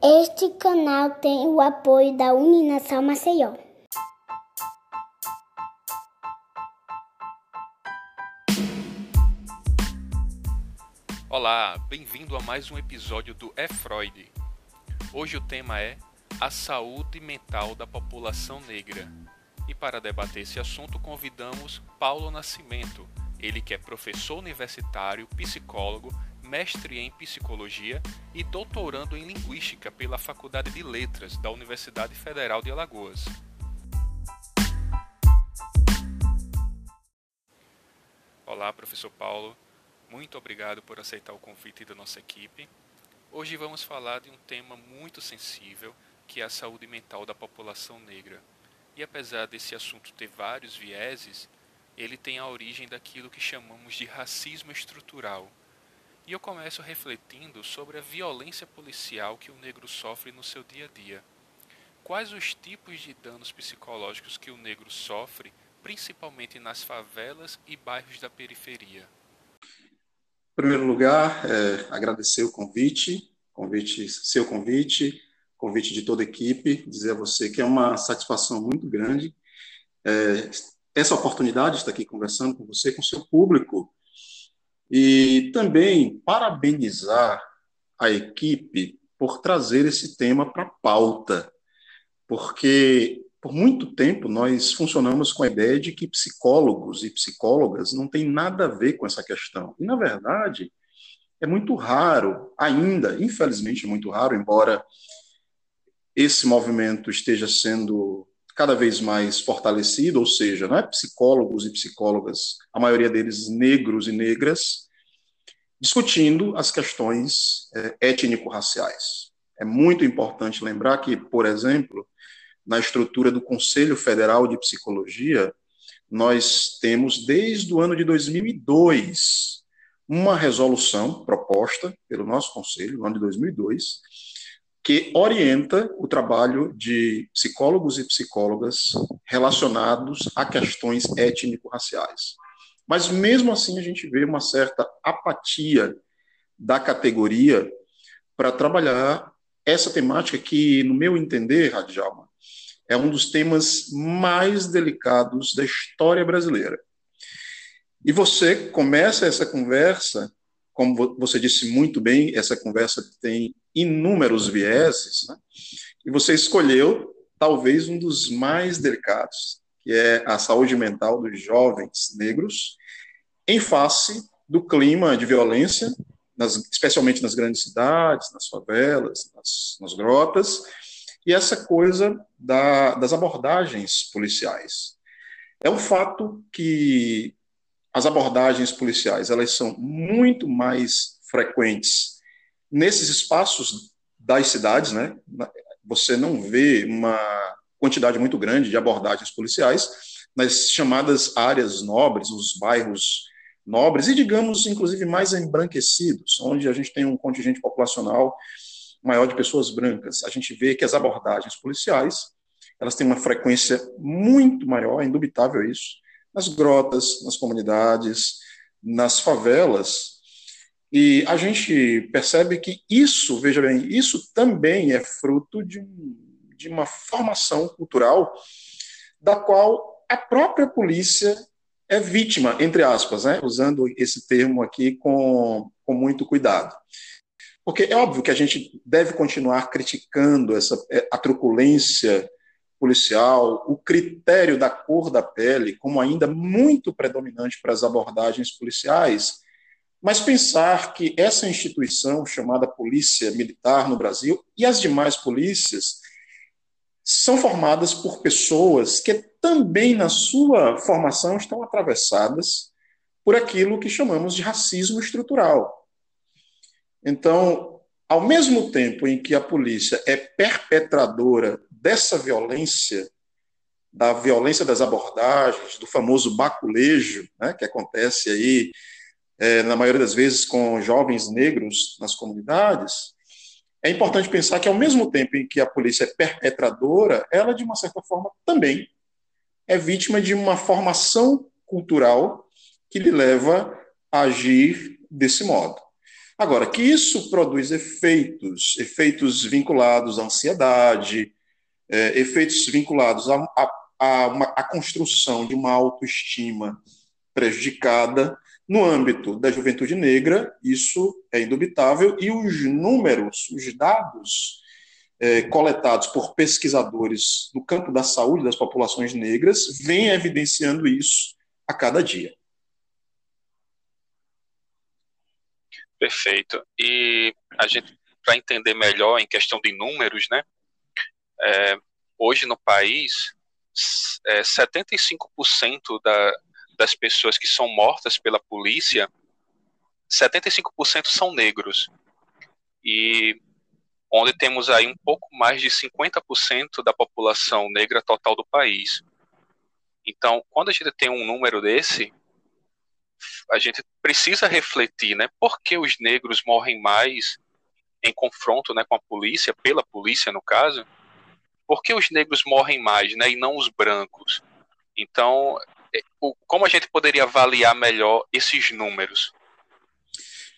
Este canal tem o apoio da Uninação Maceió. Olá, bem-vindo a mais um episódio do É Freud. Hoje o tema é a saúde mental da população negra. E para debater esse assunto convidamos Paulo Nascimento, ele que é professor universitário, psicólogo mestre em psicologia e doutorando em linguística pela Faculdade de Letras da Universidade Federal de Alagoas. Olá, professor Paulo. Muito obrigado por aceitar o convite da nossa equipe. Hoje vamos falar de um tema muito sensível, que é a saúde mental da população negra. E apesar desse assunto ter vários vieses, ele tem a origem daquilo que chamamos de racismo estrutural, e eu começo refletindo sobre a violência policial que o negro sofre no seu dia a dia. Quais os tipos de danos psicológicos que o negro sofre, principalmente nas favelas e bairros da periferia? Em primeiro lugar, é, agradecer o convite, convite, seu convite, convite de toda a equipe, dizer a você que é uma satisfação muito grande é, essa oportunidade de estar aqui conversando com você, com seu público, e também parabenizar a equipe por trazer esse tema para a pauta, porque por muito tempo nós funcionamos com a ideia de que psicólogos e psicólogas não têm nada a ver com essa questão. E, na verdade, é muito raro, ainda, infelizmente, muito raro, embora esse movimento esteja sendo cada vez mais fortalecido, ou seja, não é psicólogos e psicólogas, a maioria deles negros e negras, discutindo as questões é, étnico-raciais. É muito importante lembrar que, por exemplo, na estrutura do Conselho Federal de Psicologia, nós temos desde o ano de 2002 uma resolução proposta pelo nosso conselho, no ano de 2002, que orienta o trabalho de psicólogos e psicólogas relacionados a questões étnico-raciais. Mas mesmo assim a gente vê uma certa apatia da categoria para trabalhar essa temática que, no meu entender, Radjalma, é um dos temas mais delicados da história brasileira. E você começa essa conversa, como você disse muito bem, essa conversa tem inúmeros vieses, né? e você escolheu talvez um dos mais delicados, que é a saúde mental dos jovens negros, em face do clima de violência, nas, especialmente nas grandes cidades, nas favelas, nas, nas grotas, e essa coisa da, das abordagens policiais. É um fato que as abordagens policiais elas são muito mais frequentes Nesses espaços das cidades, né, você não vê uma quantidade muito grande de abordagens policiais nas chamadas áreas nobres, os bairros nobres e, digamos, inclusive mais embranquecidos, onde a gente tem um contingente populacional maior de pessoas brancas. A gente vê que as abordagens policiais elas têm uma frequência muito maior, é indubitável isso, nas grotas, nas comunidades, nas favelas, e a gente percebe que isso, veja bem, isso também é fruto de, de uma formação cultural da qual a própria polícia é vítima, entre aspas, né? usando esse termo aqui com, com muito cuidado. Porque é óbvio que a gente deve continuar criticando essa, é, a truculência policial, o critério da cor da pele como ainda muito predominante para as abordagens policiais, mas pensar que essa instituição chamada Polícia Militar no Brasil e as demais polícias são formadas por pessoas que também na sua formação estão atravessadas por aquilo que chamamos de racismo estrutural. Então, ao mesmo tempo em que a polícia é perpetradora dessa violência, da violência das abordagens, do famoso baculejo, né, que acontece aí é, na maioria das vezes com jovens negros nas comunidades, é importante pensar que, ao mesmo tempo em que a polícia é perpetradora, ela, de uma certa forma, também é vítima de uma formação cultural que lhe leva a agir desse modo. Agora, que isso produz efeitos, efeitos vinculados à ansiedade, é, efeitos vinculados à, à, à construção de uma autoestima prejudicada, no âmbito da juventude negra, isso é indubitável, e os números, os dados é, coletados por pesquisadores no campo da saúde das populações negras vêm evidenciando isso a cada dia. Perfeito. E a gente, para entender melhor em questão de números, né? É, hoje no país, é, 75% da, das pessoas que são mortas pela polícia, 75% são negros. E onde temos aí um pouco mais de 50% da população negra total do país. Então, quando a gente tem um número desse, a gente precisa refletir, né? Por que os negros morrem mais em confronto, né, com a polícia, pela polícia no caso? Por que os negros morrem mais, né, e não os brancos? Então, como a gente poderia avaliar melhor esses números?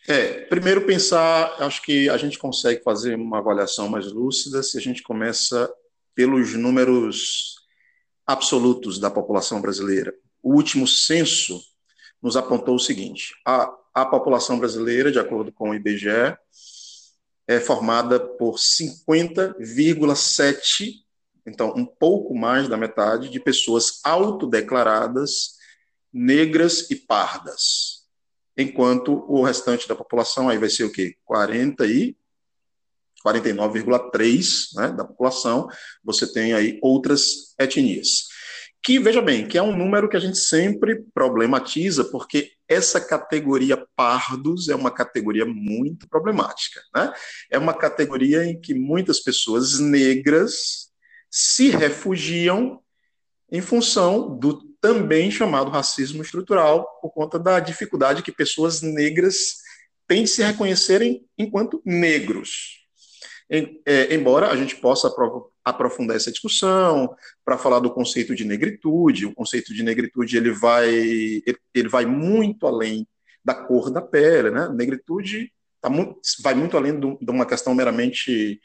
É, primeiro pensar, acho que a gente consegue fazer uma avaliação mais lúcida se a gente começa pelos números absolutos da população brasileira. O último censo nos apontou o seguinte: a, a população brasileira, de acordo com o IBGE, é formada por 50,7 então, um pouco mais da metade de pessoas autodeclaradas negras e pardas. Enquanto o restante da população aí vai ser o quê? 40 e 49,3 né, da população, você tem aí outras etnias. Que, veja bem, que é um número que a gente sempre problematiza, porque essa categoria pardos é uma categoria muito problemática. Né? É uma categoria em que muitas pessoas negras se refugiam em função do também chamado racismo estrutural, por conta da dificuldade que pessoas negras têm de se reconhecerem enquanto negros. É, embora a gente possa aprofundar essa discussão para falar do conceito de negritude, o conceito de negritude ele vai, ele vai muito além da cor da pele, né? Negritude tá vai muito além de uma questão meramente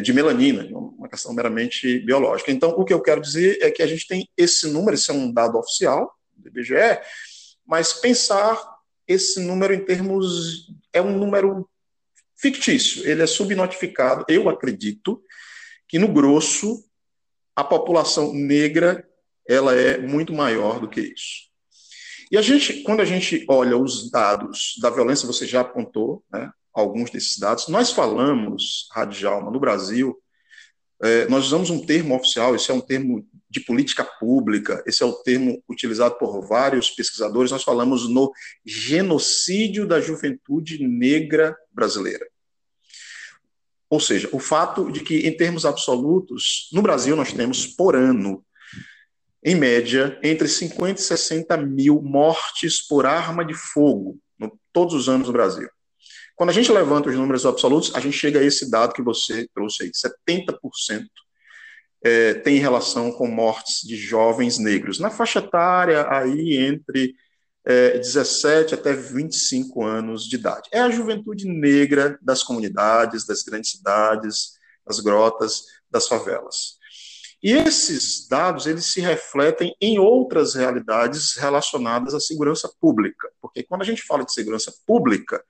de melanina, uma questão meramente biológica. Então, o que eu quero dizer é que a gente tem esse número, esse é um dado oficial do IBGE, mas pensar esse número em termos. é um número fictício, ele é subnotificado. Eu acredito que, no grosso, a população negra ela é muito maior do que isso. E a gente, quando a gente olha os dados da violência, você já apontou, né, alguns desses dados. Nós falamos, Radjalma, no Brasil, é, nós usamos um termo oficial, esse é um termo de política pública, esse é o termo utilizado por vários pesquisadores, nós falamos no genocídio da juventude negra brasileira. Ou seja, o fato de que, em termos absolutos, no Brasil nós temos por ano, em média, entre 50 e 60 mil mortes por arma de fogo, no, todos os anos no Brasil. Quando a gente levanta os números absolutos, a gente chega a esse dado que você trouxe aí, 70% é, tem relação com mortes de jovens negros. Na faixa etária, aí entre é, 17 até 25 anos de idade. É a juventude negra das comunidades, das grandes cidades, das grotas, das favelas. E esses dados, eles se refletem em outras realidades relacionadas à segurança pública, porque quando a gente fala de segurança pública,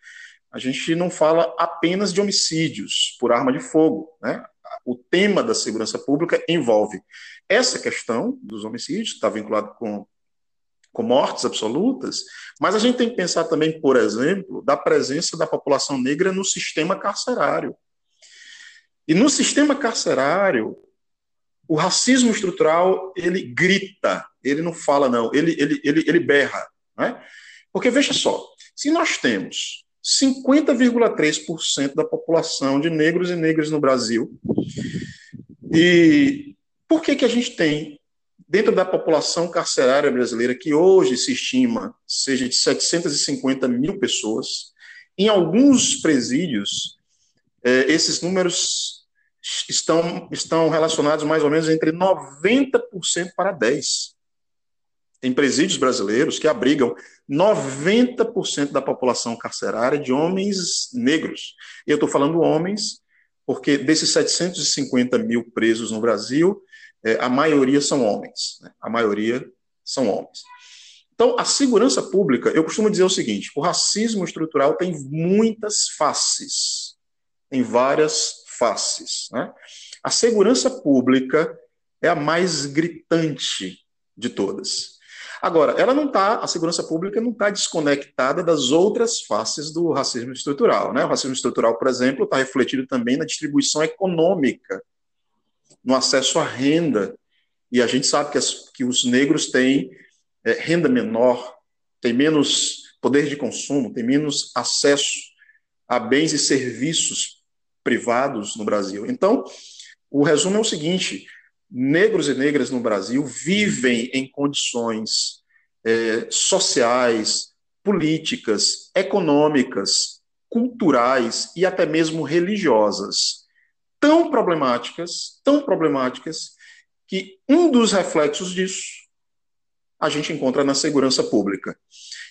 a gente não fala apenas de homicídios por arma de fogo. Né? O tema da segurança pública envolve essa questão dos homicídios, está vinculado com, com mortes absolutas, mas a gente tem que pensar também, por exemplo, da presença da população negra no sistema carcerário. E no sistema carcerário, o racismo estrutural, ele grita, ele não fala não, ele, ele, ele, ele berra. Né? Porque, veja só, se nós temos 50,3% da população de negros e negras no Brasil. E por que, que a gente tem, dentro da população carcerária brasileira, que hoje se estima seja de 750 mil pessoas, em alguns presídios, eh, esses números estão, estão relacionados mais ou menos entre 90% para 10%. Em presídios brasileiros que abrigam 90% da população carcerária de homens negros. E eu estou falando homens, porque desses 750 mil presos no Brasil, é, a maioria são homens. Né? A maioria são homens. Então, a segurança pública, eu costumo dizer o seguinte: o racismo estrutural tem muitas faces, tem várias faces. Né? A segurança pública é a mais gritante de todas. Agora, ela não está, a segurança pública não está desconectada das outras faces do racismo estrutural. Né? O racismo estrutural, por exemplo, está refletido também na distribuição econômica, no acesso à renda. E a gente sabe que, as, que os negros têm é, renda menor, têm menos poder de consumo, têm menos acesso a bens e serviços privados no Brasil. Então, o resumo é o seguinte: negros e negras no Brasil vivem em condições é, sociais, políticas, econômicas, culturais e até mesmo religiosas tão problemáticas, tão problemáticas, que um dos reflexos disso a gente encontra na segurança pública.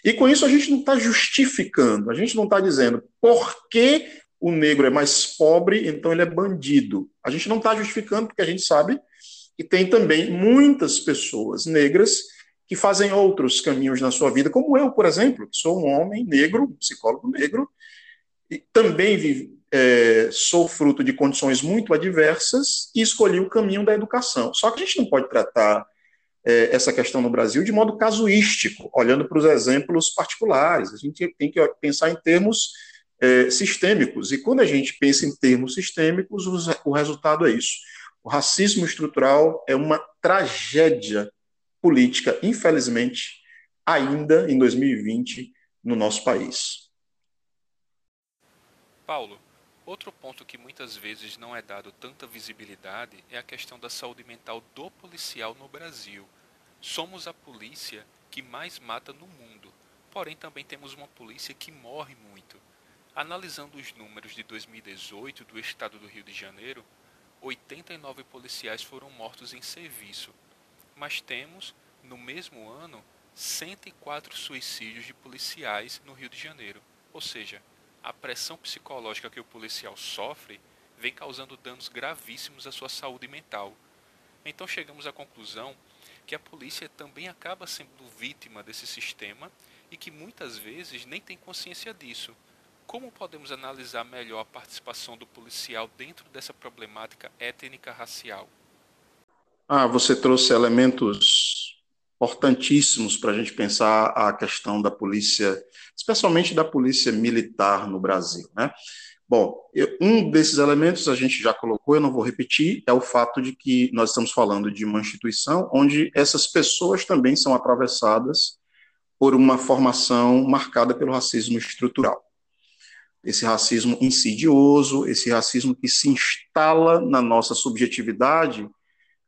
E com isso a gente não está justificando, a gente não está dizendo por que o negro é mais pobre, então ele é bandido. A gente não está justificando, porque a gente sabe que tem também muitas pessoas negras que fazem outros caminhos na sua vida, como eu, por exemplo, que sou um homem negro, psicólogo negro, e também vive, é, sou fruto de condições muito adversas e escolhi o caminho da educação. Só que a gente não pode tratar é, essa questão no Brasil de modo casuístico, olhando para os exemplos particulares. A gente tem que pensar em termos é, sistêmicos. E quando a gente pensa em termos sistêmicos, o resultado é isso. O racismo estrutural é uma tragédia política, infelizmente, ainda em 2020 no nosso país. Paulo, outro ponto que muitas vezes não é dado tanta visibilidade é a questão da saúde mental do policial no Brasil. Somos a polícia que mais mata no mundo, porém também temos uma polícia que morre muito. Analisando os números de 2018 do estado do Rio de Janeiro, 89 policiais foram mortos em serviço, mas temos, no mesmo ano, 104 suicídios de policiais no Rio de Janeiro. Ou seja, a pressão psicológica que o policial sofre vem causando danos gravíssimos à sua saúde mental. Então chegamos à conclusão que a polícia também acaba sendo vítima desse sistema e que muitas vezes nem tem consciência disso. Como podemos analisar melhor a participação do policial dentro dessa problemática étnica racial? Ah, você trouxe elementos importantíssimos para a gente pensar a questão da polícia, especialmente da polícia militar no Brasil, né? Bom, um desses elementos a gente já colocou, eu não vou repetir, é o fato de que nós estamos falando de uma instituição onde essas pessoas também são atravessadas por uma formação marcada pelo racismo estrutural esse racismo insidioso, esse racismo que se instala na nossa subjetividade,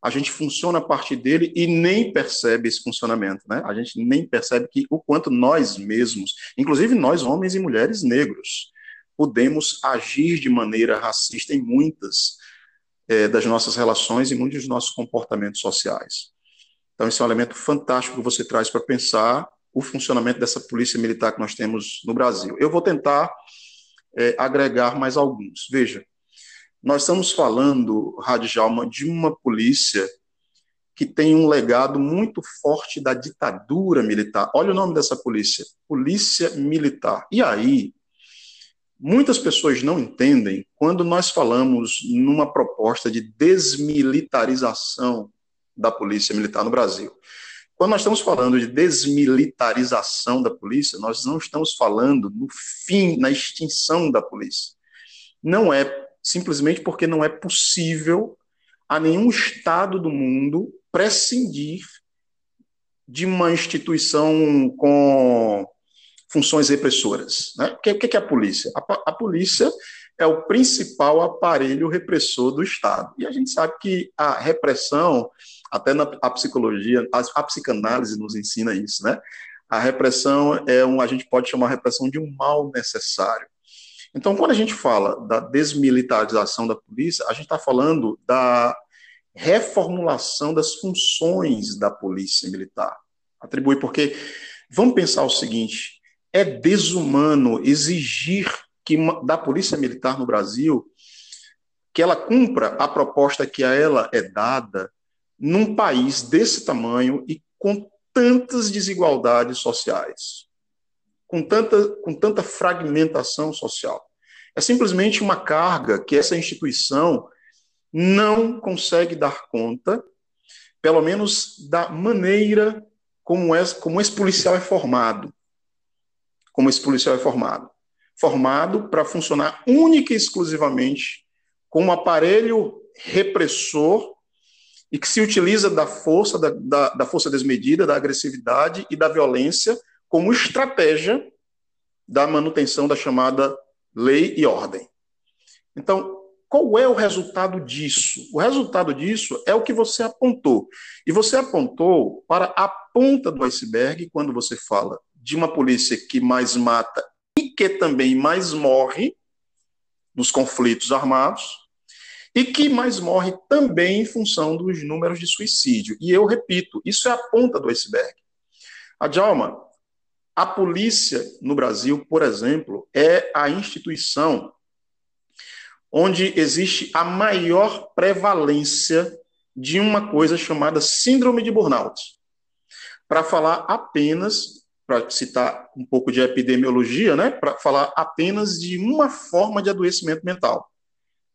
a gente funciona a partir dele e nem percebe esse funcionamento, né? A gente nem percebe que o quanto nós mesmos, inclusive nós homens e mulheres negros, podemos agir de maneira racista em muitas é, das nossas relações e muitos dos nossos comportamentos sociais. Então, esse é um elemento fantástico que você traz para pensar o funcionamento dessa polícia militar que nós temos no Brasil. Eu vou tentar é, agregar mais alguns. Veja, nós estamos falando, Rádio Jalma, de uma polícia que tem um legado muito forte da ditadura militar. Olha o nome dessa polícia: Polícia Militar. E aí, muitas pessoas não entendem quando nós falamos numa proposta de desmilitarização da Polícia Militar no Brasil. Quando nós estamos falando de desmilitarização da polícia, nós não estamos falando no fim, na extinção da polícia. Não é simplesmente porque não é possível a nenhum Estado do mundo prescindir de uma instituição com funções repressoras. Né? O que é a polícia? A, a polícia é o principal aparelho repressor do Estado. E a gente sabe que a repressão até na a psicologia, a, a psicanálise nos ensina isso, né? A repressão é um, a gente pode chamar a repressão de um mal necessário. Então, quando a gente fala da desmilitarização da polícia, a gente está falando da reformulação das funções da polícia militar. Atribui porque vamos pensar o seguinte: é desumano exigir que da Polícia Militar no Brasil que ela cumpra a proposta que a ela é dada num país desse tamanho e com tantas desigualdades sociais, com tanta, com tanta fragmentação social. É simplesmente uma carga que essa instituição não consegue dar conta, pelo menos da maneira como, é, como esse policial é formado. Como esse policial é formado. Formado para funcionar única e exclusivamente com um aparelho repressor e que se utiliza da força, da, da, da, força desmedida, da agressividade e da violência como estratégia da manutenção da chamada lei e ordem. Então, qual é o resultado disso? O resultado disso é o que você apontou. E você apontou para a ponta do iceberg quando você fala de uma polícia que mais mata e que também mais morre nos conflitos armados, e que mais morre também em função dos números de suicídio. E eu repito, isso é a ponta do iceberg. A Djalma, a polícia no Brasil, por exemplo, é a instituição onde existe a maior prevalência de uma coisa chamada síndrome de burnout. Para falar apenas, para citar um pouco de epidemiologia, né, para falar apenas de uma forma de adoecimento mental.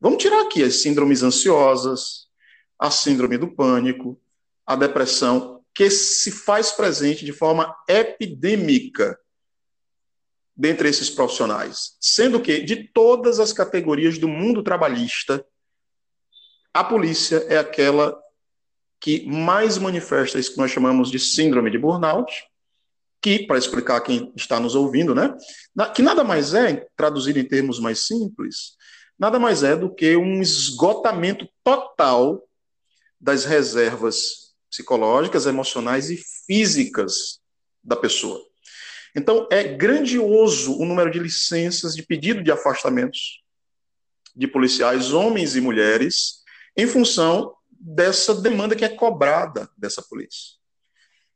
Vamos tirar aqui as síndromes ansiosas, a síndrome do pânico, a depressão, que se faz presente de forma epidêmica dentre esses profissionais. Sendo que, de todas as categorias do mundo trabalhista, a polícia é aquela que mais manifesta isso que nós chamamos de síndrome de burnout, que, para explicar quem está nos ouvindo, né, que nada mais é, traduzido em termos mais simples, nada mais é do que um esgotamento total das reservas psicológicas, emocionais e físicas da pessoa. Então, é grandioso o número de licenças de pedido de afastamentos de policiais, homens e mulheres, em função dessa demanda que é cobrada dessa polícia.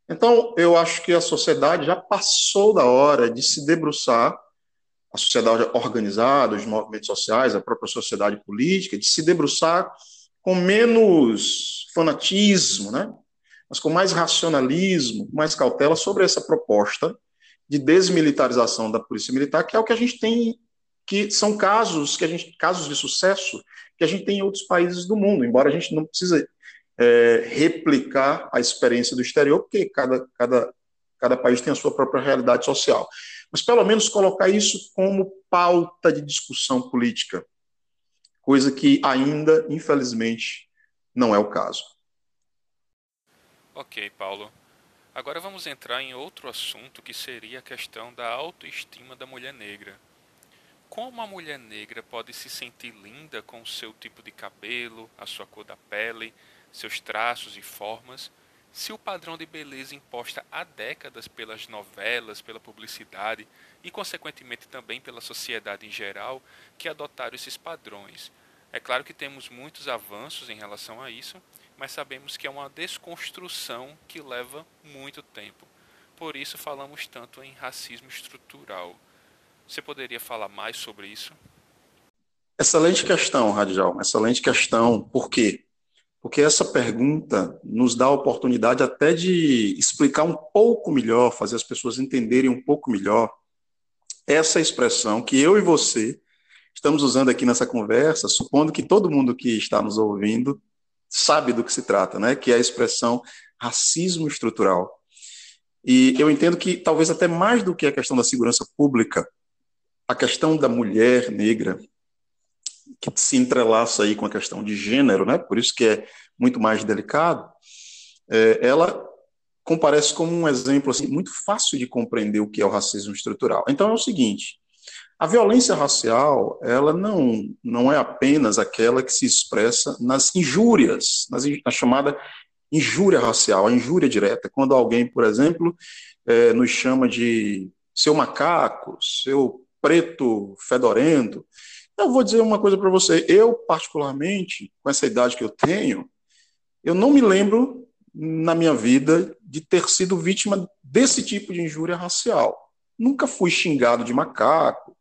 Então, eu acho que a sociedade já passou da hora de se debruçar a sociedade organizada, os movimentos sociais, a própria sociedade política, de se debruçar com menos fanatismo, né? mas com mais racionalismo, mais cautela sobre essa proposta de desmilitarização da polícia militar, que é o que a gente tem, que são casos que a gente, casos de sucesso que a gente tem em outros países do mundo, embora a gente não precise é, replicar a experiência do exterior, porque cada, cada, cada país tem a sua própria realidade social mas pelo menos colocar isso como pauta de discussão política, coisa que ainda, infelizmente, não é o caso. Ok, Paulo. Agora vamos entrar em outro assunto que seria a questão da autoestima da mulher negra. Como a mulher negra pode se sentir linda com o seu tipo de cabelo, a sua cor da pele, seus traços e formas, se o padrão de beleza imposta há décadas pelas novelas, pela publicidade e, consequentemente, também pela sociedade em geral, que adotaram esses padrões. É claro que temos muitos avanços em relação a isso, mas sabemos que é uma desconstrução que leva muito tempo. Por isso falamos tanto em racismo estrutural. Você poderia falar mais sobre isso? Excelente questão, Radial. Excelente questão. Por quê? Porque essa pergunta nos dá a oportunidade até de explicar um pouco melhor, fazer as pessoas entenderem um pouco melhor essa expressão que eu e você estamos usando aqui nessa conversa, supondo que todo mundo que está nos ouvindo sabe do que se trata, né? Que é a expressão racismo estrutural. E eu entendo que talvez até mais do que a questão da segurança pública, a questão da mulher negra, que se entrelaça aí com a questão de gênero, né? Por isso que é muito mais delicado. É, ela comparece como um exemplo assim, muito fácil de compreender o que é o racismo estrutural. Então é o seguinte: a violência racial ela não não é apenas aquela que se expressa nas injúrias, nas, na chamada injúria racial, a injúria direta, quando alguém, por exemplo, é, nos chama de seu macaco, seu preto fedorento, eu vou dizer uma coisa para você. Eu, particularmente, com essa idade que eu tenho, eu não me lembro na minha vida de ter sido vítima desse tipo de injúria racial. Nunca fui xingado de macaco,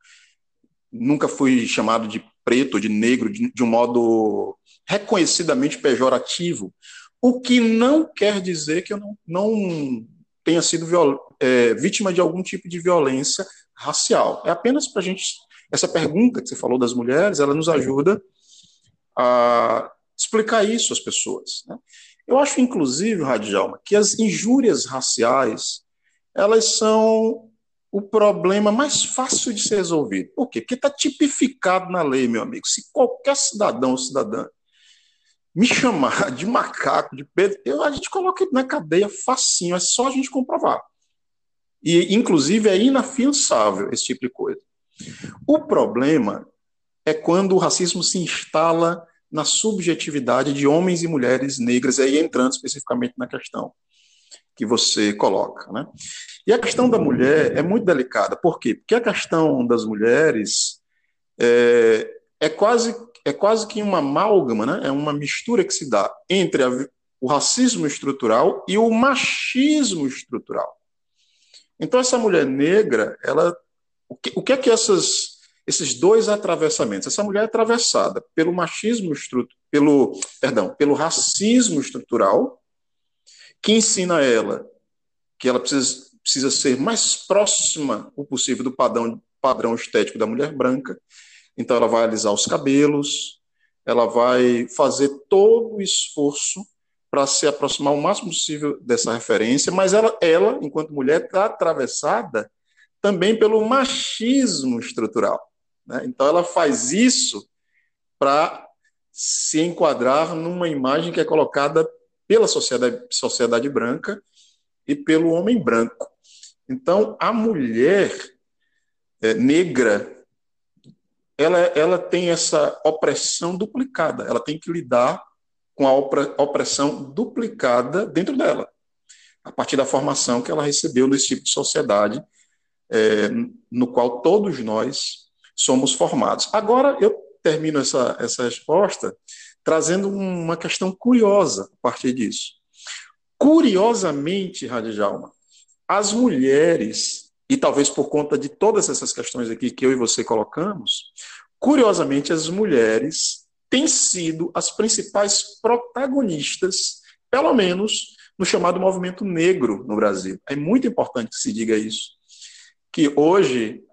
nunca fui chamado de preto, de negro, de, de um modo reconhecidamente pejorativo, o que não quer dizer que eu não, não tenha sido viol, é, vítima de algum tipo de violência racial. É apenas para a gente. Essa pergunta que você falou das mulheres, ela nos ajuda a explicar isso às pessoas. Né? Eu acho, inclusive, Radialma, que as injúrias raciais elas são o problema mais fácil de ser resolvido. Por quê? Porque está tipificado na lei, meu amigo. Se qualquer cidadão ou cidadã me chamar de macaco, de Pedro, eu, a gente coloca ele na cadeia facinho, é só a gente comprovar. E, inclusive, é inafiançável esse tipo de coisa. O problema é quando o racismo se instala na subjetividade de homens e mulheres negras, aí entrando especificamente na questão que você coloca. Né? E a questão da mulher é muito delicada. Por quê? Porque a questão das mulheres é, é quase, é quase que uma amálgama, né? é uma mistura que se dá entre a, o racismo estrutural e o machismo estrutural. Então, essa mulher negra, ela, o, que, o que é que essas, esses dois atravessamentos? Essa mulher é atravessada pelo machismo estrutural, pelo, perdão, pelo racismo estrutural, que ensina ela que ela precisa, precisa ser mais próxima o possível do padrão, padrão estético da mulher branca. Então, ela vai alisar os cabelos, ela vai fazer todo o esforço para se aproximar o máximo possível dessa referência, mas ela, ela enquanto mulher, está atravessada também pelo machismo estrutural. Né? Então, ela faz isso para se enquadrar numa imagem que é colocada pela sociedade, sociedade branca e pelo homem branco. Então, a mulher é, negra, ela, ela tem essa opressão duplicada, ela tem que lidar com a opressão duplicada dentro dela, a partir da formação que ela recebeu nesse tipo de sociedade, é, no qual todos nós somos formados. Agora, eu termino essa, essa resposta trazendo uma questão curiosa a partir disso. Curiosamente, Radijalma, as mulheres, e talvez por conta de todas essas questões aqui que eu e você colocamos, curiosamente, as mulheres têm sido as principais protagonistas, pelo menos no chamado movimento negro no Brasil. É muito importante que se diga isso. Que hoje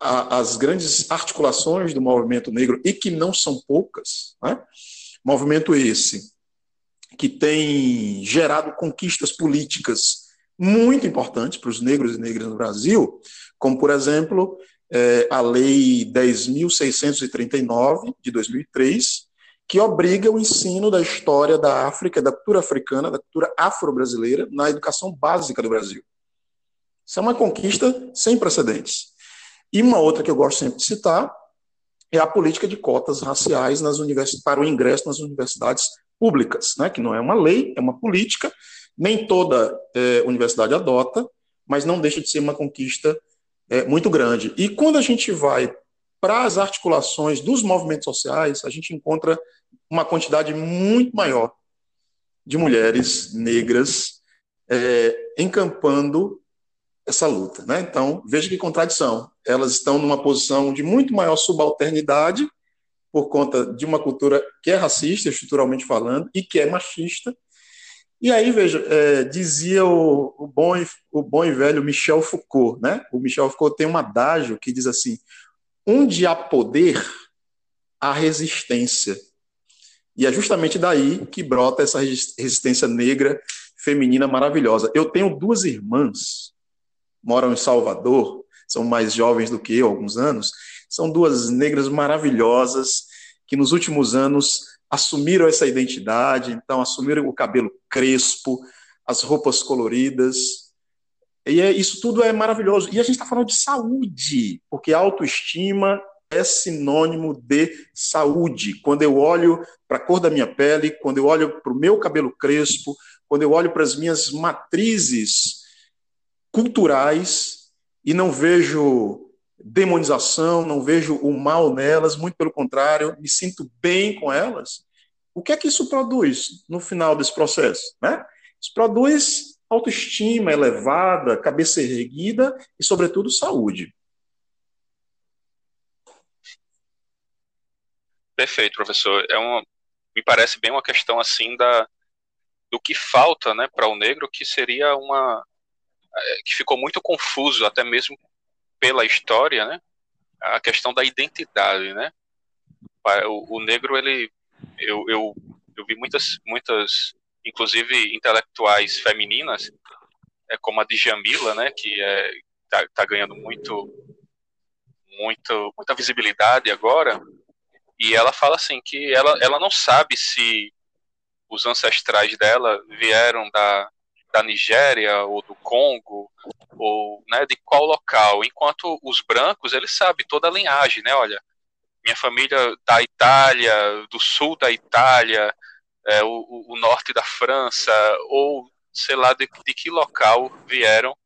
a, as grandes articulações do movimento negro, e que não são poucas, né? Movimento esse que tem gerado conquistas políticas muito importantes para os negros e negras no Brasil, como, por exemplo, é, a Lei 10.639, de 2003, que obriga o ensino da história da África, da cultura africana, da cultura afro-brasileira na educação básica do Brasil. Isso é uma conquista sem precedentes. E uma outra que eu gosto sempre de citar é a política de cotas raciais nas para o ingresso nas universidades públicas, né, que não é uma lei, é uma política, nem toda é, universidade adota, mas não deixa de ser uma conquista é, muito grande. E quando a gente vai para as articulações dos movimentos sociais, a gente encontra uma quantidade muito maior de mulheres negras é, encampando essa luta. Né? Então, veja que contradição. Elas estão numa posição de muito maior subalternidade por conta de uma cultura que é racista, estruturalmente falando, e que é machista. E aí, veja, é, dizia o, o, bom e, o bom e velho Michel Foucault, né? O Michel Foucault tem um adágio que diz assim: onde há poder, há resistência. E é justamente daí que brota essa resistência negra feminina maravilhosa. Eu tenho duas irmãs moram em Salvador, são mais jovens do que eu, alguns anos, são duas negras maravilhosas que nos últimos anos assumiram essa identidade, então assumiram o cabelo crespo, as roupas coloridas, e é, isso tudo é maravilhoso. E a gente está falando de saúde, porque autoestima é sinônimo de saúde. Quando eu olho para a cor da minha pele, quando eu olho para o meu cabelo crespo, quando eu olho para as minhas matrizes culturais e não vejo demonização, não vejo o mal nelas, muito pelo contrário, me sinto bem com elas. O que é que isso produz no final desse processo? Né? Isso produz autoestima elevada, cabeça erguida e, sobretudo, saúde. Perfeito, professor. É uma, me parece bem uma questão assim da do que falta, né, para o negro, que seria uma que ficou muito confuso até mesmo pela história, né, a questão da identidade, né. O, o negro ele eu, eu, eu vi muitas muitas inclusive intelectuais femininas é como a Djamila, né, que é tá, tá ganhando muito muito muita visibilidade agora. E ela fala assim que ela, ela não sabe se os ancestrais dela vieram da, da Nigéria ou do Congo ou né, de qual local, enquanto os brancos eles sabem toda a linhagem, né? Olha, minha família da Itália, do sul da Itália, é, o, o, norte da França ou sei lá de, de que local vieram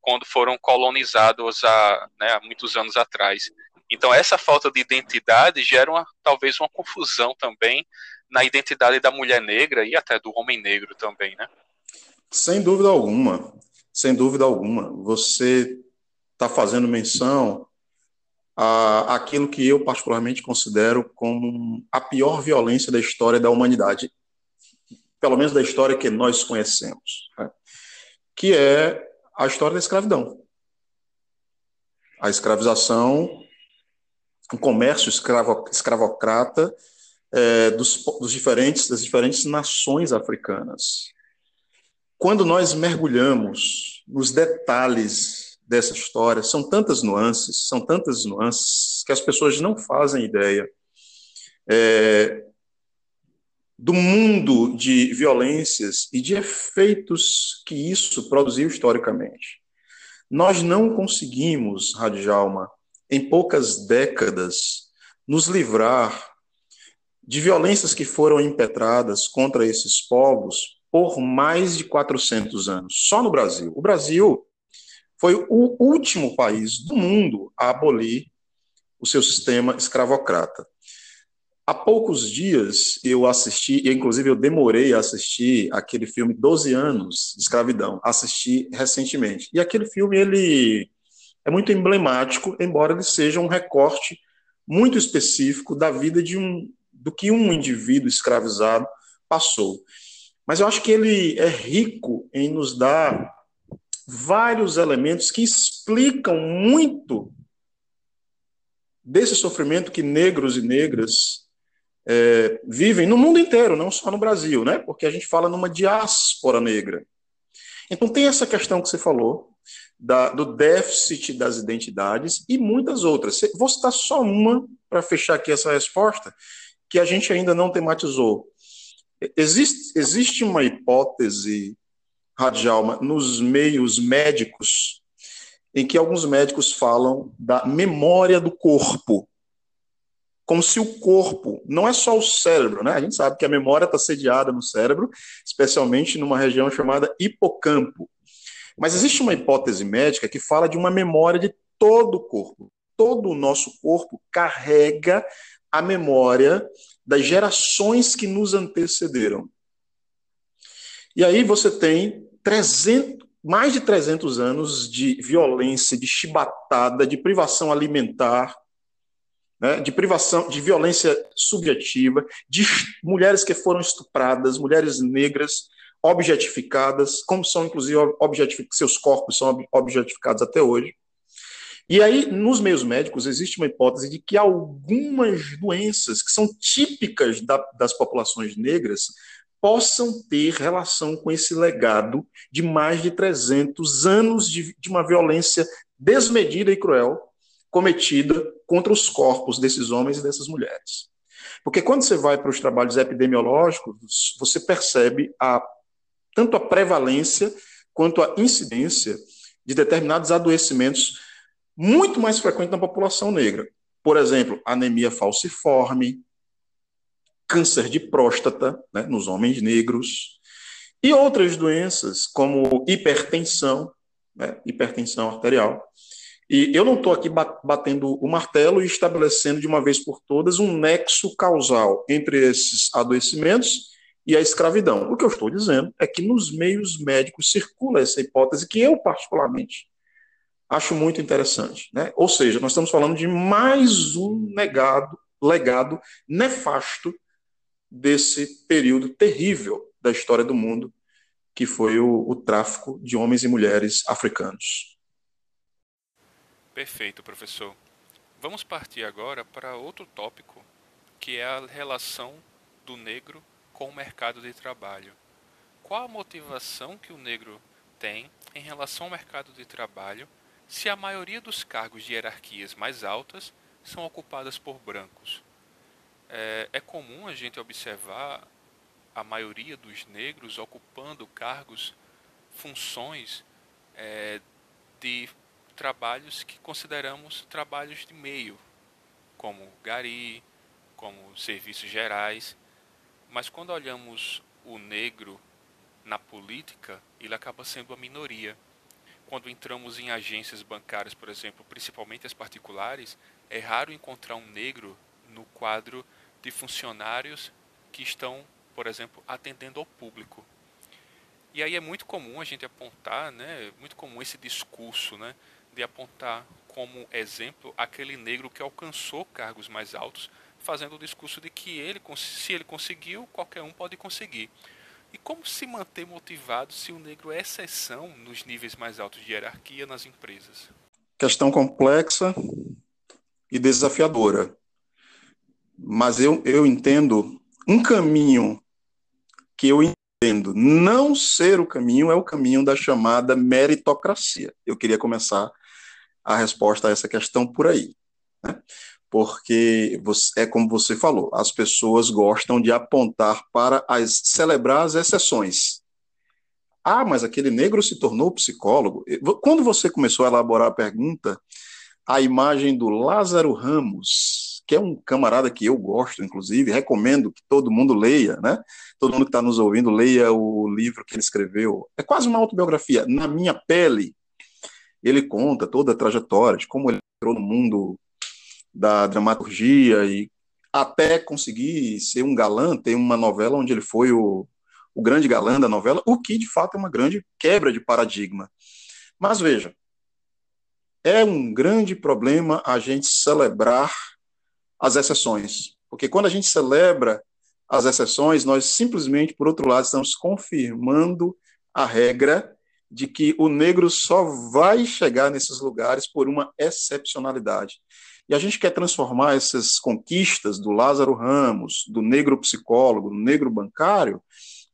quando foram colonizados há, né, há muitos anos atrás. Então, essa falta de identidade gera uma, talvez uma confusão também na identidade da mulher negra e até do homem negro também, né? Sem dúvida alguma, sem dúvida alguma. Você está fazendo menção a aquilo que eu particularmente considero como a pior violência da história da humanidade, pelo menos da história que nós conhecemos, né? que é a história da escravidão. A escravização um comércio escravo, escravocrata é, dos, dos diferentes, das diferentes nações africanas. Quando nós mergulhamos nos detalhes dessa história, são tantas nuances, são tantas nuances que as pessoas não fazem ideia é, do mundo de violências e de efeitos que isso produziu historicamente. Nós não conseguimos, Radjalma, em poucas décadas, nos livrar de violências que foram impetradas contra esses povos por mais de 400 anos, só no Brasil. O Brasil foi o último país do mundo a abolir o seu sistema escravocrata. Há poucos dias eu assisti, e inclusive eu demorei a assistir aquele filme 12 anos de escravidão, assisti recentemente. E aquele filme ele é muito emblemático, embora ele seja um recorte muito específico da vida de um do que um indivíduo escravizado passou. Mas eu acho que ele é rico em nos dar vários elementos que explicam muito desse sofrimento que negros e negras é, vivem no mundo inteiro, não só no Brasil, né? Porque a gente fala numa diáspora negra. Então tem essa questão que você falou, da, do déficit das identidades e muitas outras. Vou citar só uma para fechar aqui essa resposta, que a gente ainda não tematizou. Existe, existe uma hipótese, Radjalma, nos meios médicos, em que alguns médicos falam da memória do corpo, como se o corpo, não é só o cérebro, né? A gente sabe que a memória está sediada no cérebro, especialmente numa região chamada hipocampo. Mas existe uma hipótese médica que fala de uma memória de todo o corpo. Todo o nosso corpo carrega a memória das gerações que nos antecederam. E aí você tem 300, mais de 300 anos de violência, de chibatada, de privação alimentar, né, de privação, de violência subjetiva, de mulheres que foram estupradas, mulheres negras, objetificadas, como são, inclusive, objetific... seus corpos são objetificados até hoje. E aí, nos meios médicos, existe uma hipótese de que algumas doenças que são típicas da, das populações negras possam ter relação com esse legado de mais de 300 anos de, de uma violência desmedida e cruel cometida contra os corpos desses homens e dessas mulheres. Porque quando você vai para os trabalhos epidemiológicos, você percebe a tanto a prevalência quanto a incidência de determinados adoecimentos muito mais frequentes na população negra. Por exemplo, anemia falciforme, câncer de próstata né, nos homens negros e outras doenças como hipertensão, né, hipertensão arterial. E eu não estou aqui batendo o martelo e estabelecendo de uma vez por todas um nexo causal entre esses adoecimentos e a escravidão. O que eu estou dizendo é que nos meios médicos circula essa hipótese que eu, particularmente, acho muito interessante. Né? Ou seja, nós estamos falando de mais um negado, legado nefasto desse período terrível da história do mundo, que foi o, o tráfico de homens e mulheres africanos. Perfeito, professor. Vamos partir agora para outro tópico, que é a relação do negro com o mercado de trabalho. Qual a motivação que o negro tem em relação ao mercado de trabalho se a maioria dos cargos de hierarquias mais altas são ocupadas por brancos? É, é comum a gente observar a maioria dos negros ocupando cargos, funções é, de trabalhos que consideramos trabalhos de meio, como gari, como serviços gerais. Mas quando olhamos o negro na política, ele acaba sendo a minoria. Quando entramos em agências bancárias, por exemplo, principalmente as particulares, é raro encontrar um negro no quadro de funcionários que estão, por exemplo, atendendo ao público. E aí é muito comum a gente apontar, né, muito comum esse discurso, né, de apontar como exemplo aquele negro que alcançou cargos mais altos, fazendo o discurso de que ele, se ele conseguiu, qualquer um pode conseguir. E como se manter motivado se o negro é exceção nos níveis mais altos de hierarquia nas empresas? Questão complexa e desafiadora. Mas eu, eu entendo um caminho que eu entendo não ser o caminho é o caminho da chamada meritocracia. Eu queria começar a resposta a essa questão por aí. Né? Porque é como você falou, as pessoas gostam de apontar para as celebrar as exceções. Ah, mas aquele negro se tornou psicólogo. Quando você começou a elaborar a pergunta, a imagem do Lázaro Ramos, que é um camarada que eu gosto, inclusive, recomendo que todo mundo leia, né? Todo mundo que está nos ouvindo leia o livro que ele escreveu. É quase uma autobiografia. Na minha pele, ele conta toda a trajetória de como ele entrou no mundo da dramaturgia e até conseguir ser um galã, tem uma novela onde ele foi o, o grande galã da novela, o que de fato é uma grande quebra de paradigma. Mas veja, é um grande problema a gente celebrar as exceções, porque quando a gente celebra as exceções, nós simplesmente, por outro lado, estamos confirmando a regra de que o negro só vai chegar nesses lugares por uma excepcionalidade. E a gente quer transformar essas conquistas do Lázaro Ramos, do negro psicólogo, do negro bancário,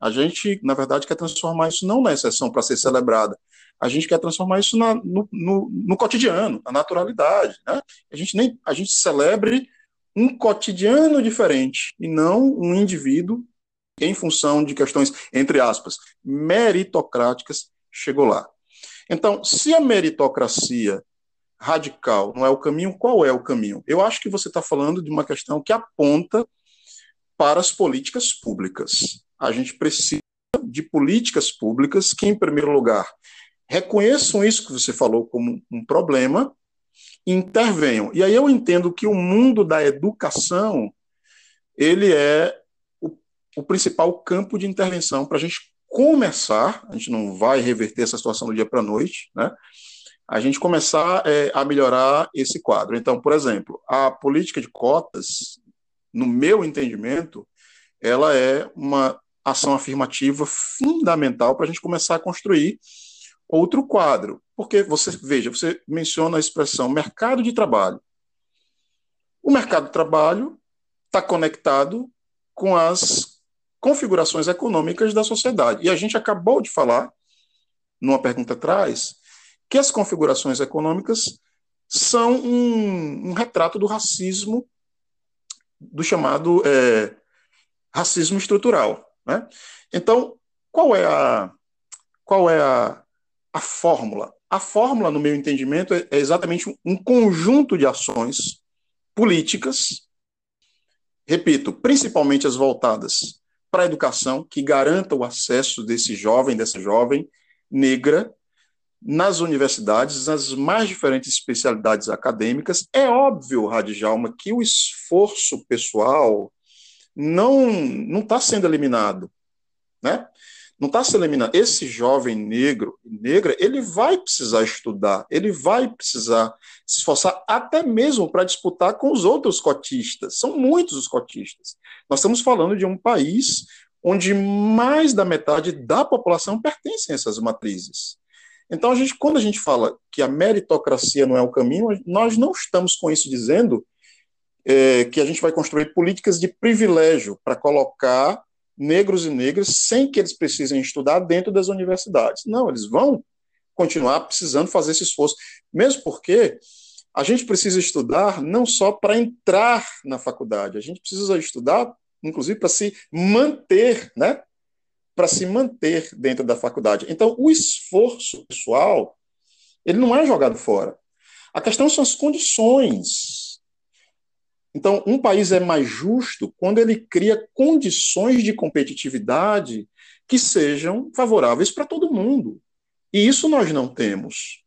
a gente, na verdade, quer transformar isso não na exceção para ser celebrada, a gente quer transformar isso na, no, no, no, cotidiano, na naturalidade. Né? A, gente nem, a gente celebre um cotidiano diferente e não um indivíduo que, em função de questões, entre aspas, meritocráticas, chegou lá. Então, se a meritocracia radical não é o caminho, qual é o caminho? Eu acho que você está falando de uma questão que aponta para as políticas públicas. A gente precisa de políticas públicas que, em primeiro lugar, reconheçam isso que você falou como um problema e intervenham. E aí eu entendo que o mundo da educação ele é o, o principal campo de intervenção para a gente começar, a gente não vai reverter essa situação do dia para a noite, né? A gente começar é, a melhorar esse quadro. Então, por exemplo, a política de cotas, no meu entendimento, ela é uma ação afirmativa fundamental para a gente começar a construir outro quadro. Porque você, veja, você menciona a expressão mercado de trabalho. O mercado de trabalho está conectado com as configurações econômicas da sociedade. E a gente acabou de falar, numa pergunta atrás, que as configurações econômicas são um, um retrato do racismo, do chamado é, racismo estrutural. Né? Então, qual é a, qual é a, a fórmula? A fórmula, no meu entendimento, é, é exatamente um conjunto de ações políticas, repito, principalmente as voltadas para a educação, que garanta o acesso desse jovem, dessa jovem negra, nas universidades, nas mais diferentes especialidades acadêmicas. É óbvio, Radijalma, que o esforço pessoal não não está sendo eliminado. né? Não está se eliminando. Esse jovem negro negra, ele vai precisar estudar, ele vai precisar se esforçar até mesmo para disputar com os outros cotistas. São muitos os cotistas. Nós estamos falando de um país onde mais da metade da população pertence a essas matrizes. Então, a gente, quando a gente fala que a meritocracia não é o caminho, nós não estamos com isso dizendo é, que a gente vai construir políticas de privilégio para colocar negros e negras sem que eles precisem estudar dentro das universidades. Não, eles vão continuar precisando fazer esse esforço, mesmo porque a gente precisa estudar não só para entrar na faculdade, a gente precisa estudar, inclusive, para se manter, né? Para se manter dentro da faculdade. Então, o esforço pessoal, ele não é jogado fora. A questão são as condições então, um país é mais justo quando ele cria condições de competitividade que sejam favoráveis para todo mundo. E isso nós não temos.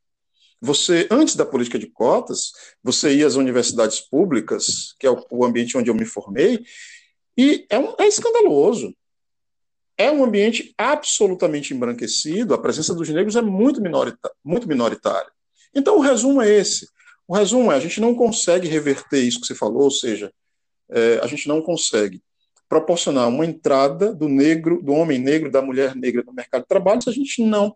Você, antes da política de cotas, você ia às universidades públicas, que é o, ambiente onde eu me formei, e é, um, é escandaloso. É um ambiente absolutamente embranquecido, a presença dos negros é muito, minorita, muito minoritária. Então, o resumo é esse. O resumo é: a gente não consegue reverter isso que você falou, ou seja, é, a gente não consegue proporcionar uma entrada do negro, do homem negro, da mulher negra no mercado de trabalho se a gente não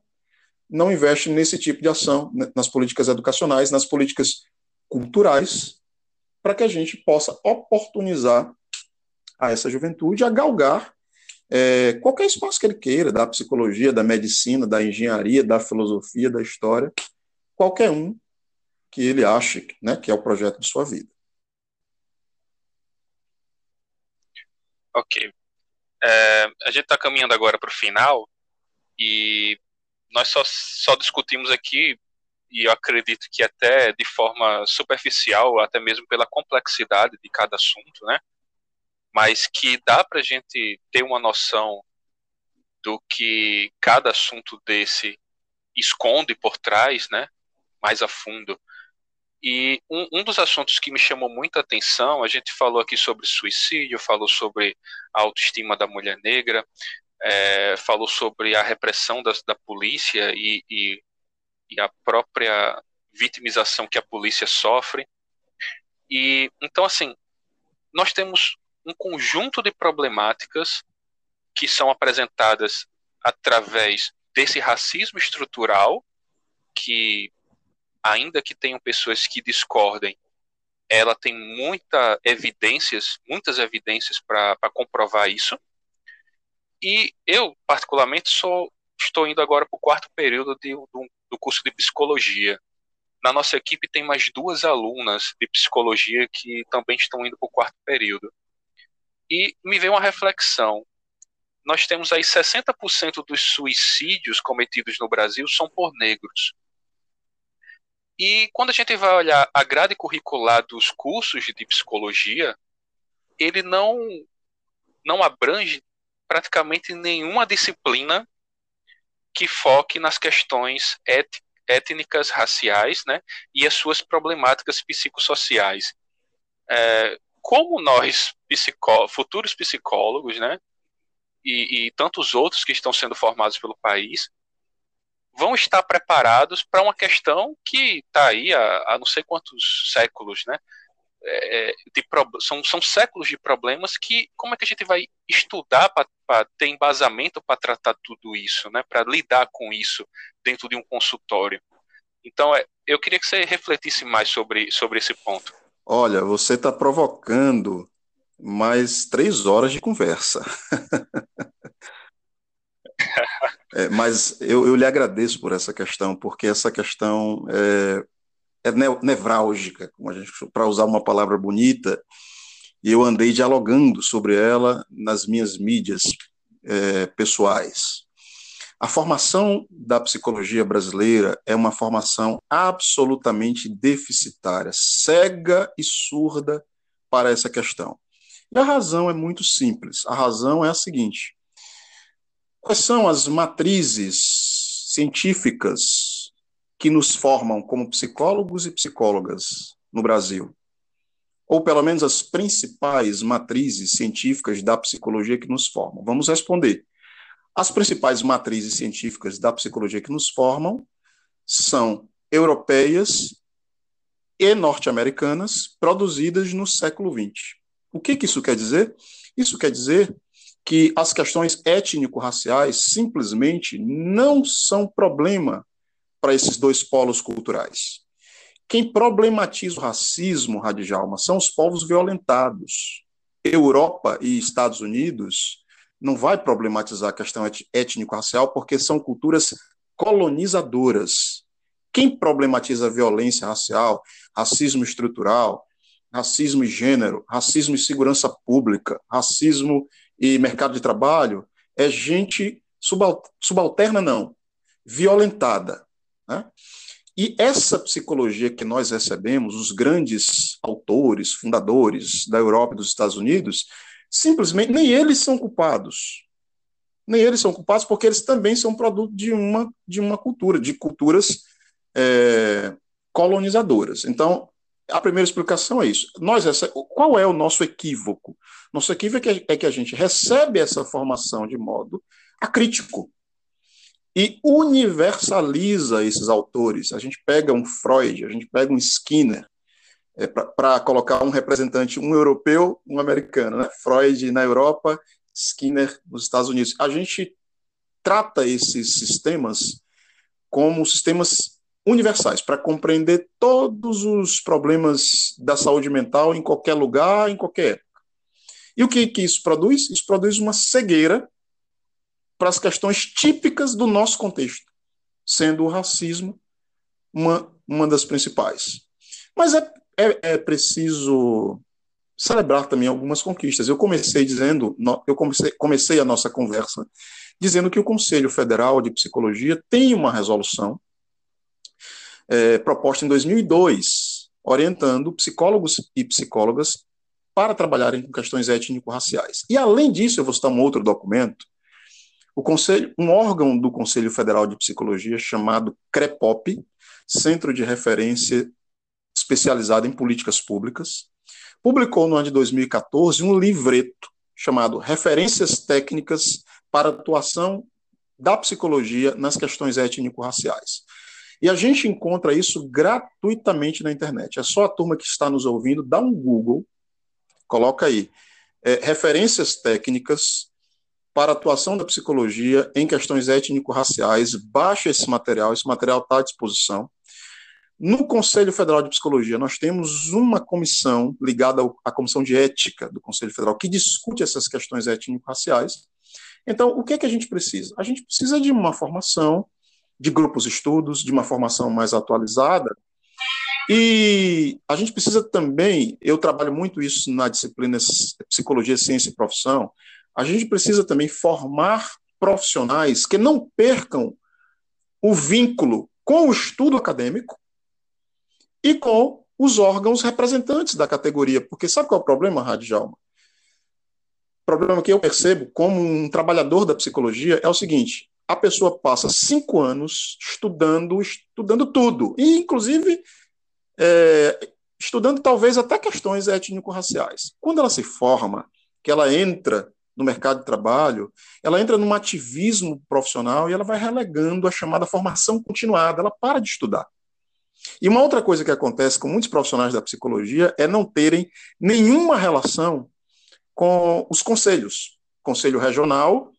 não investe nesse tipo de ação, né, nas políticas educacionais, nas políticas culturais, para que a gente possa oportunizar a essa juventude a galgar é, qualquer espaço que ele queira, da psicologia, da medicina, da engenharia, da filosofia, da história, qualquer um que ele ache né, que é o projeto de sua vida. Ok. É, a gente está caminhando agora para o final e nós só, só discutimos aqui, e eu acredito que até de forma superficial, até mesmo pela complexidade de cada assunto, né? Mas que dá para a gente ter uma noção do que cada assunto desse esconde por trás, né? Mais a fundo. E um, um, dos assuntos que me chamou muita atenção, a gente falou aqui sobre suicídio, falou sobre a autoestima da mulher negra, é, falou sobre a repressão das, da polícia e, e, e, a própria vitimização que a polícia sofre. E então, assim, nós temos um conjunto de problemáticas que são apresentadas através desse racismo estrutural que ainda que tenham pessoas que discordem, ela tem muita evidências, muitas evidências para comprovar isso. E eu, particularmente, sou, estou indo agora para o quarto período de, do, do curso de psicologia. Na nossa equipe tem mais duas alunas de psicologia que também estão indo para o quarto período. E me veio uma reflexão. Nós temos aí 60% dos suicídios cometidos no Brasil são por negros. E quando a gente vai olhar a grade curricular dos cursos de psicologia, ele não, não abrange praticamente nenhuma disciplina que foque nas questões étnicas, raciais, né, e as suas problemáticas psicossociais. É, como nós, psicó futuros psicólogos, né, e, e tantos outros que estão sendo formados pelo país, vão estar preparados para uma questão que está aí há, há, não sei quantos séculos, né? É, é de, são, são séculos de problemas que como é que a gente vai estudar para ter embasamento para tratar tudo isso, né? Para lidar com isso dentro de um consultório. Então, é, eu queria que você refletisse mais sobre, sobre esse ponto. Olha, você está provocando mais três horas de conversa. É, mas eu, eu lhe agradeço por essa questão, porque essa questão é, é nevrálgica, para usar uma palavra bonita, e eu andei dialogando sobre ela nas minhas mídias é, pessoais. A formação da psicologia brasileira é uma formação absolutamente deficitária, cega e surda para essa questão. E a razão é muito simples. A razão é a seguinte: Quais são as matrizes científicas que nos formam como psicólogos e psicólogas no Brasil? Ou pelo menos as principais matrizes científicas da psicologia que nos formam? Vamos responder. As principais matrizes científicas da psicologia que nos formam são europeias e norte-americanas, produzidas no século XX. O que, que isso quer dizer? Isso quer dizer que as questões étnico-raciais simplesmente não são problema para esses dois polos culturais. Quem problematiza o racismo, Radjalma, são os povos violentados. Europa e Estados Unidos não vai problematizar a questão étnico-racial porque são culturas colonizadoras. Quem problematiza a violência racial, racismo estrutural, racismo e gênero, racismo e segurança pública, racismo e mercado de trabalho, é gente subalterna, não, violentada. Né? E essa psicologia que nós recebemos, os grandes autores, fundadores da Europa e dos Estados Unidos, simplesmente nem eles são culpados. Nem eles são culpados porque eles também são produto de uma, de uma cultura, de culturas é, colonizadoras. Então, a primeira explicação é isso. Nós qual é o nosso equívoco? Nosso equívoco é é que a gente recebe essa formação de modo acrítico e universaliza esses autores. A gente pega um Freud, a gente pega um Skinner, é, para colocar um representante, um europeu, um americano, né? Freud na Europa, Skinner nos Estados Unidos. A gente trata esses sistemas como sistemas universais para compreender todos os problemas da saúde mental em qualquer lugar, em qualquer época. E o que, que isso produz? Isso produz uma cegueira para as questões típicas do nosso contexto, sendo o racismo uma, uma das principais. Mas é, é, é preciso celebrar também algumas conquistas. Eu comecei dizendo, eu comecei, comecei a nossa conversa dizendo que o Conselho Federal de Psicologia tem uma resolução é, proposta em 2002, orientando psicólogos e psicólogas para trabalharem com questões étnico-raciais. E, além disso, eu vou citar um outro documento, o conselho, um órgão do Conselho Federal de Psicologia chamado CREPOP, Centro de Referência Especializado em Políticas Públicas, publicou no ano de 2014 um livreto chamado Referências Técnicas para Atuação da Psicologia nas Questões Étnico-Raciais. E a gente encontra isso gratuitamente na internet. É só a turma que está nos ouvindo, dá um Google, coloca aí, é, referências técnicas para atuação da psicologia em questões étnico-raciais. Baixa esse material, esse material está à disposição. No Conselho Federal de Psicologia, nós temos uma comissão ligada à Comissão de Ética do Conselho Federal que discute essas questões étnico-raciais. Então, o que é que a gente precisa? A gente precisa de uma formação de grupos de estudos, de uma formação mais atualizada. E a gente precisa também, eu trabalho muito isso na disciplina Psicologia, Ciência e Profissão, a gente precisa também formar profissionais que não percam o vínculo com o estudo acadêmico e com os órgãos representantes da categoria. Porque sabe qual é o problema, Rádio Jalma? O problema que eu percebo como um trabalhador da psicologia é o seguinte: a pessoa passa cinco anos estudando, estudando tudo, e inclusive é, estudando talvez até questões étnico-raciais. Quando ela se forma, que ela entra no mercado de trabalho, ela entra num ativismo profissional e ela vai relegando a chamada formação continuada, ela para de estudar. E uma outra coisa que acontece com muitos profissionais da psicologia é não terem nenhuma relação com os conselhos, conselho regional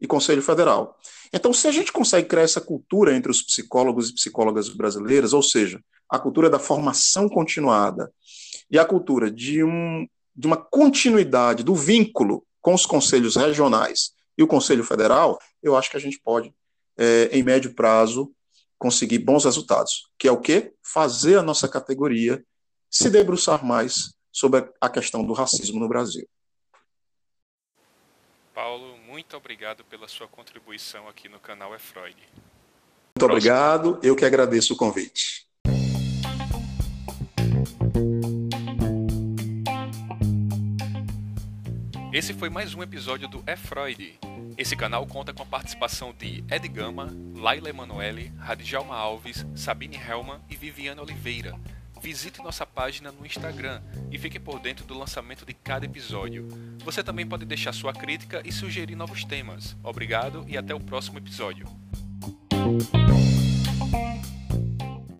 e conselho federal. Então, se a gente consegue criar essa cultura entre os psicólogos e psicólogas brasileiras, ou seja, a cultura da formação continuada e a cultura de, um, de uma continuidade do vínculo com os conselhos regionais e o Conselho Federal, eu acho que a gente pode, é, em médio prazo, conseguir bons resultados, que é o quê? Fazer a nossa categoria se debruçar mais sobre a questão do racismo no Brasil. Paulo, muito obrigado pela sua contribuição aqui no canal É Freud. Muito obrigado, eu que agradeço o convite. Esse foi mais um episódio do É Freud. Esse canal conta com a participação de Ed Gama, Laila Emanuele, Radjalma Alves, Sabine Helman e Viviane Oliveira. visite nossa página no Instagram e fique por dentro do lançamento de cada episódio. Você também pode deixar sua crítica e sugerir novos temas. Obrigado e até o próximo episódio.